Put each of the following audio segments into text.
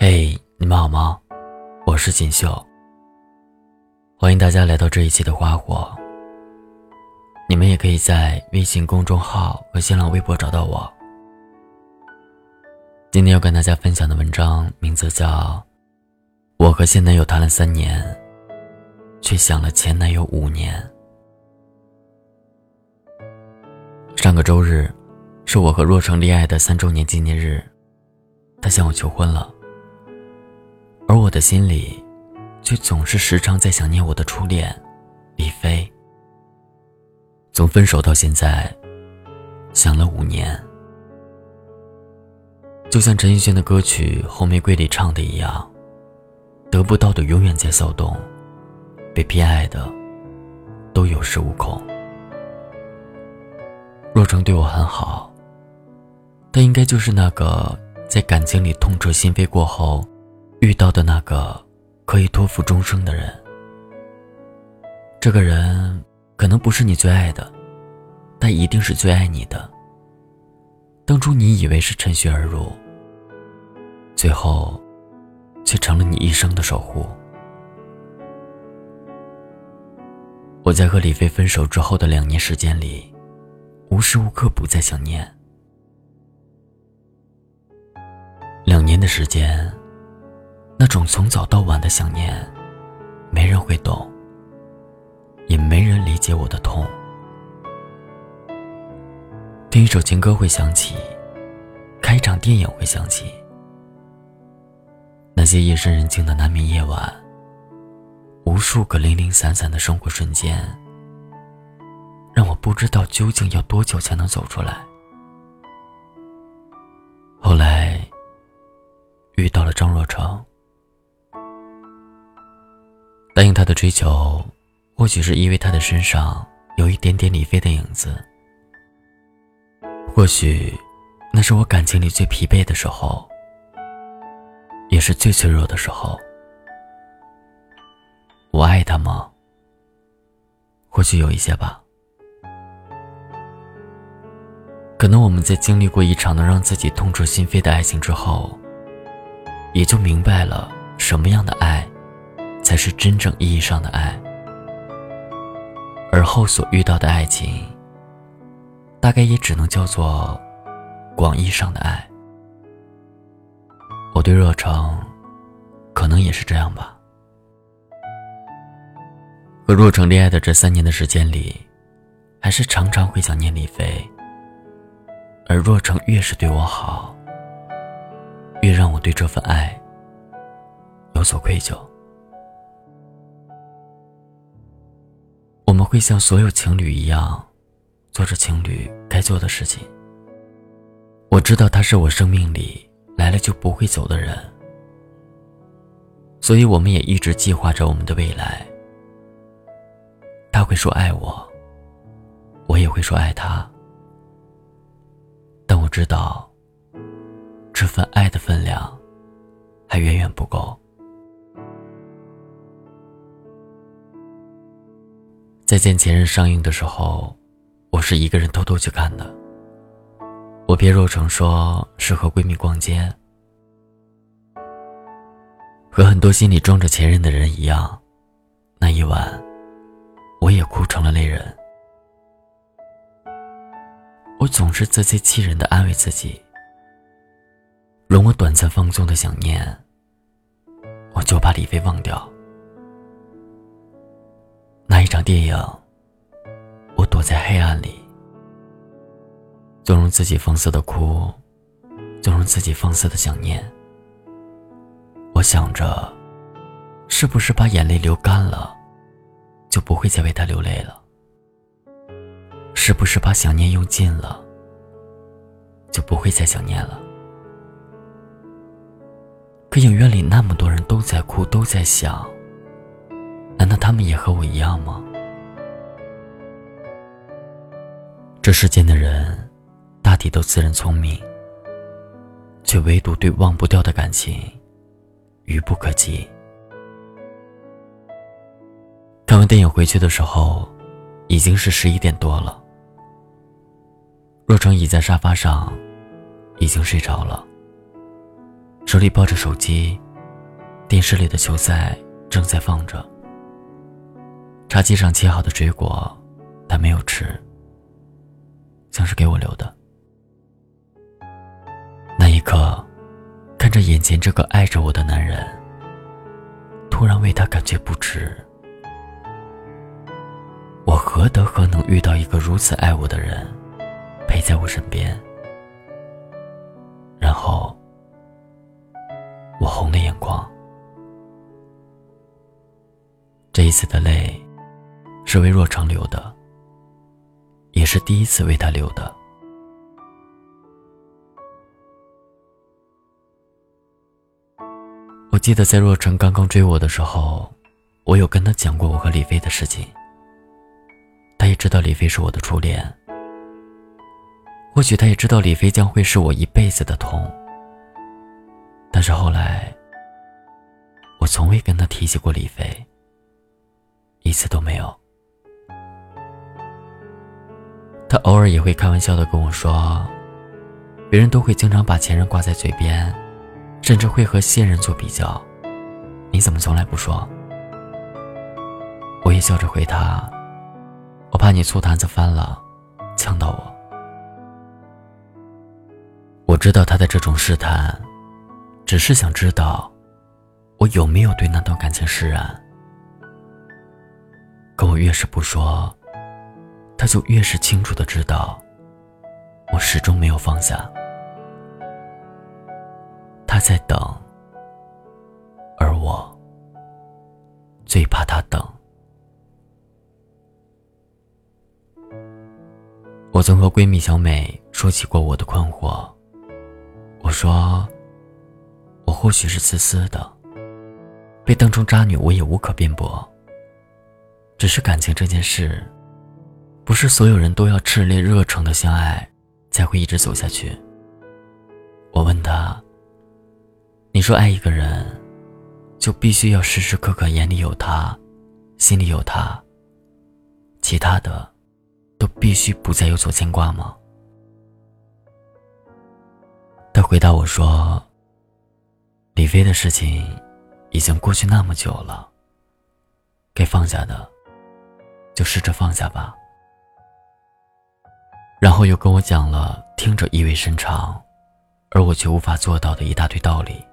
嘿，你们好吗？我是锦绣，欢迎大家来到这一期的花火。你们也可以在微信公众号和新浪微博找到我。今天要跟大家分享的文章名字叫《我和现男友谈了三年，却想了前男友五年》。上个周日，是我和若成恋爱的三周年纪念日，他向我求婚了。而我的心里，却总是时常在想念我的初恋，李飞。从分手到现在，想了五年。就像陈奕迅的歌曲《红玫瑰》里唱的一样，得不到的永远在骚动，被偏爱的，都有恃无恐。若成对我很好，他应该就是那个在感情里痛彻心扉过后，遇到的那个可以托付终生的人。这个人可能不是你最爱的，但一定是最爱你的。当初你以为是趁虚而入，最后，却成了你一生的守护。我在和李飞分手之后的两年时间里。无时无刻不在想念。两年的时间，那种从早到晚的想念，没人会懂，也没人理解我的痛。听一首情歌会想起，看一场电影会想起，那些夜深人静的难眠夜晚，无数个零零散散的生活瞬间。让我不知道究竟要多久才能走出来。后来遇到了张若成，答应他的追求，或许是因为他的身上有一点点李飞的影子，或许那是我感情里最疲惫的时候，也是最脆弱的时候。我爱他吗？或许有一些吧。可能我们在经历过一场能让自己痛彻心扉的爱情之后，也就明白了什么样的爱，才是真正意义上的爱。而后所遇到的爱情，大概也只能叫做广义上的爱。我对若成，可能也是这样吧。和若成恋爱的这三年的时间里，还是常常会想念李飞。而若成越是对我好，越让我对这份爱有所愧疚。会像所有情侣一样，做着情侣该做的事情。我知道他是我生命里来了就不会走的人，所以我们也一直计划着我们的未来。他会说爱我，我也会说爱他。但我知道，这份爱的分量还远远不够。再《见前任》上映的时候，我是一个人偷偷去看的。我别若成说是和闺蜜逛街，和很多心里装着前任的人一样，那一晚，我也哭成了泪人。我总是自欺欺人的安慰自己，容我短暂放纵的想念，我就把李飞忘掉。那一场电影，我躲在黑暗里，纵容自己放肆的哭，纵容自己放肆的想念。我想着，是不是把眼泪流干了，就不会再为他流泪了？是不是把想念用尽了，就不会再想念了？可影院里那么多人都在哭，都在想，难道他们也和我一样吗？这世间的人，大抵都自认聪明，却唯独对忘不掉的感情，愚不可及。看完电影回去的时候，已经是十一点多了。若成倚在沙发上，已经睡着了。手里抱着手机，电视里的球赛正在放着。茶几上切好的水果，他没有吃，像是给我留的。那一刻，看着眼前这个爱着我的男人，突然为他感觉不值。我何德何能遇到一个如此爱我的人，陪在我身边？然后，我红了眼眶。这一次的泪。是为若成留的，也是第一次为他留的。我记得在若成刚刚追我的时候，我有跟他讲过我和李飞的事情。他也知道李飞是我的初恋，或许他也知道李飞将会是我一辈子的痛。但是后来，我从未跟他提起过李飞，一次都没有。他偶尔也会开玩笑的跟我说：“别人都会经常把前任挂在嘴边，甚至会和现任做比较，你怎么从来不说？”我也笑着回他：“我怕你醋坛子翻了，呛到我。”我知道他的这种试探，只是想知道我有没有对那段感情释然。可我越是不说。他就越是清楚的知道，我始终没有放下。他在等，而我最怕他等。我曾和闺蜜小美说起过我的困惑，我说，我或许是自私的，被当成渣女我也无可辩驳。只是感情这件事。不是所有人都要炽烈热诚的相爱，才会一直走下去。我问他：“你说爱一个人，就必须要时时刻刻眼里有他，心里有他，其他的都必须不再有所牵挂吗？”他回答我说：“李飞的事情已经过去那么久了，该放下的，就试着放下吧。”然后又跟我讲了听着意味深长，而我却无法做到的一大堆道理。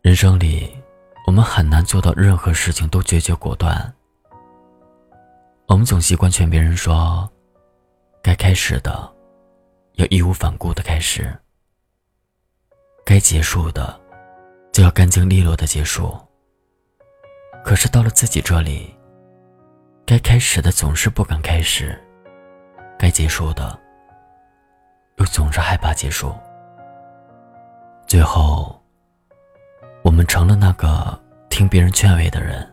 人生里，我们很难做到任何事情都决绝果断。我们总习惯劝别人说：“该开始的，要义无反顾的开始；该结束的，就要干净利落的结束。”可是到了自己这里，该开始的总是不敢开始，该结束的又总是害怕结束。最后，我们成了那个听别人劝慰的人，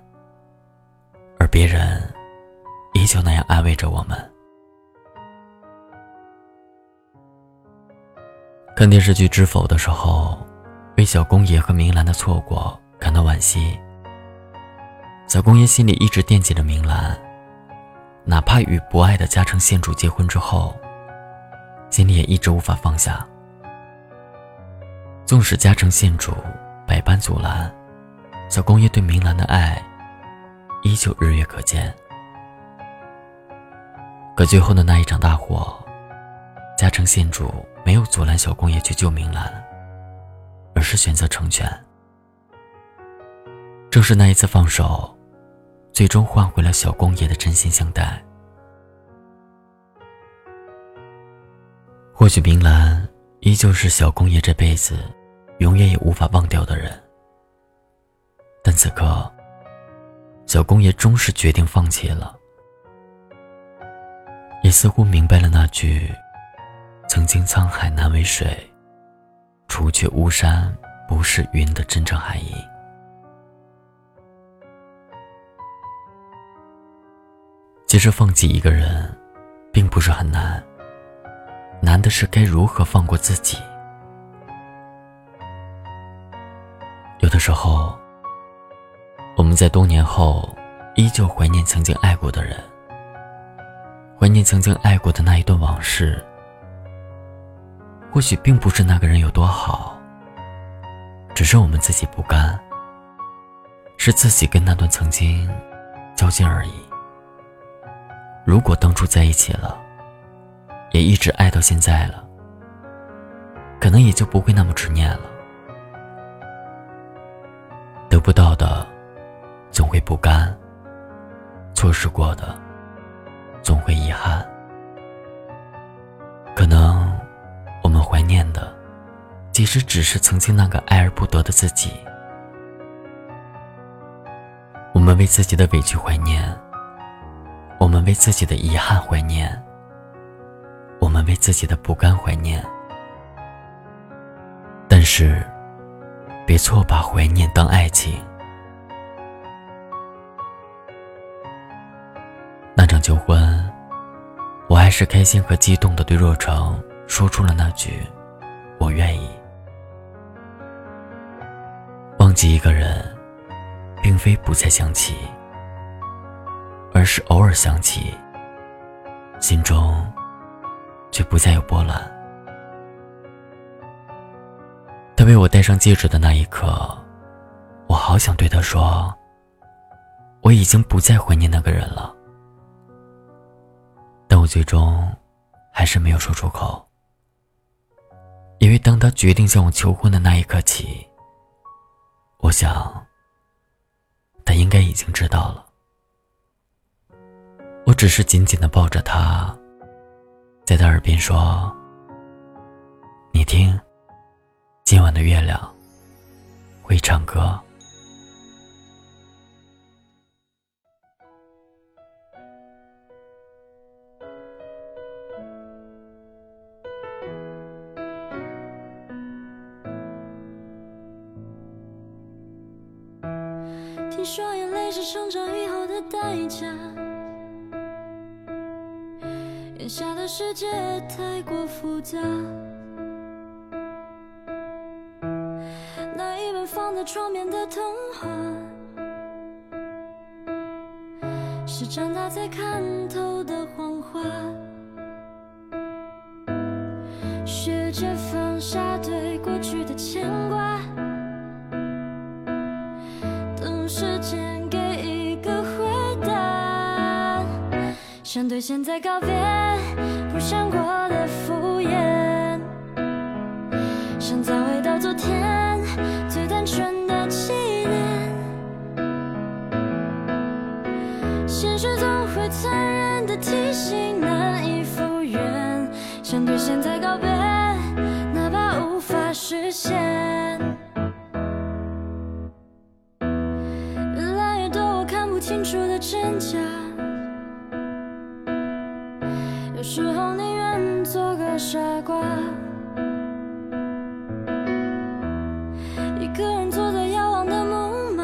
而别人依旧那样安慰着我们。看电视剧《知否》的时候，为小公爷和明兰的错过感到惋惜。小公爷心里一直惦记着明兰，哪怕与不爱的嘉诚县主结婚之后，心里也一直无法放下。纵使嘉诚县主百般阻拦，小公爷对明兰的爱依旧日月可见。可最后的那一场大火，嘉诚县主没有阻拦小公爷去救明兰，而是选择成全。正是那一次放手。最终换回了小公爷的真心相待。或许明兰依旧是小公爷这辈子永远也无法忘掉的人，但此刻，小公爷终是决定放弃了，也似乎明白了那句“曾经沧海难为水，除却巫山不是云”的真正含义。其实放弃一个人，并不是很难，难的是该如何放过自己。有的时候，我们在多年后依旧怀念曾经爱过的人，怀念曾经爱过的那一段往事，或许并不是那个人有多好，只是我们自己不甘，是自己跟那段曾经较劲而已。如果当初在一起了，也一直爱到现在了，可能也就不会那么执念了。得不到的，总会不甘；错失过的，总会遗憾。可能。我们怀念的，即使只是曾经那个爱而不得的自己。我们为自己的委屈怀念，们为自己的遗憾怀念，我们为自己的不甘怀念。但是，别错把怀念当爱情。那场求婚，我还是开心和激动的对若成。说出了那句“我愿意”。忘记一个人，并非不再想起，而是偶尔想起，心中却不再有波澜。他为我戴上戒指的那一刻，我好想对他说：“我已经不再怀念那个人了。”但我最终还是没有说出口。因为当他决定向我求婚的那一刻起，我想，他应该已经知道了。我只是紧紧的抱着他，在他耳边说：“你听，今晚的月亮会唱歌。”听说眼泪是成长以后的代价，下的世界太过复杂。那一本放在床边的童话，是长大才看透的谎话。学着放下对过去的牵挂。等时间给一个回答，想对现在告别，不想过的敷衍，想再回到昨天最单纯的起点。现实总会残忍的提醒，一个人坐在遥望的木马，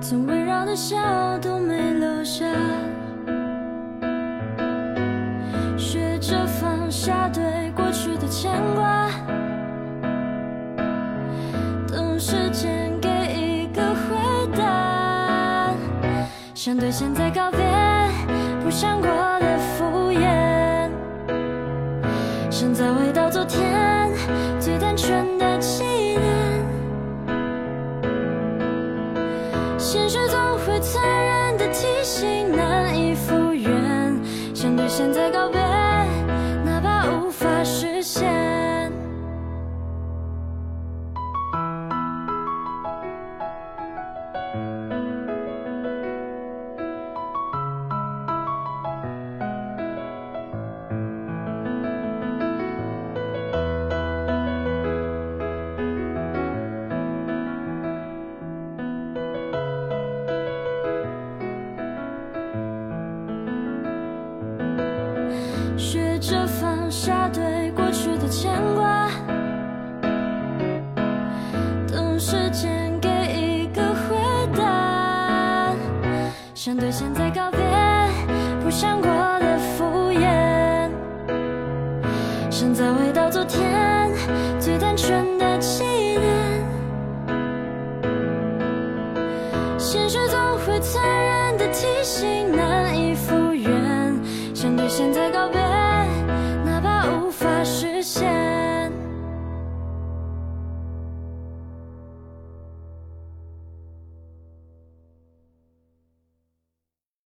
曾围绕的笑都没留下，学着放下对过去的牵挂，等时间给一个回答。想对现在告别，不想过的敷衍，想再回到昨天最单纯的纪念。现实总会残忍的提醒，难以复原。想对现在告别，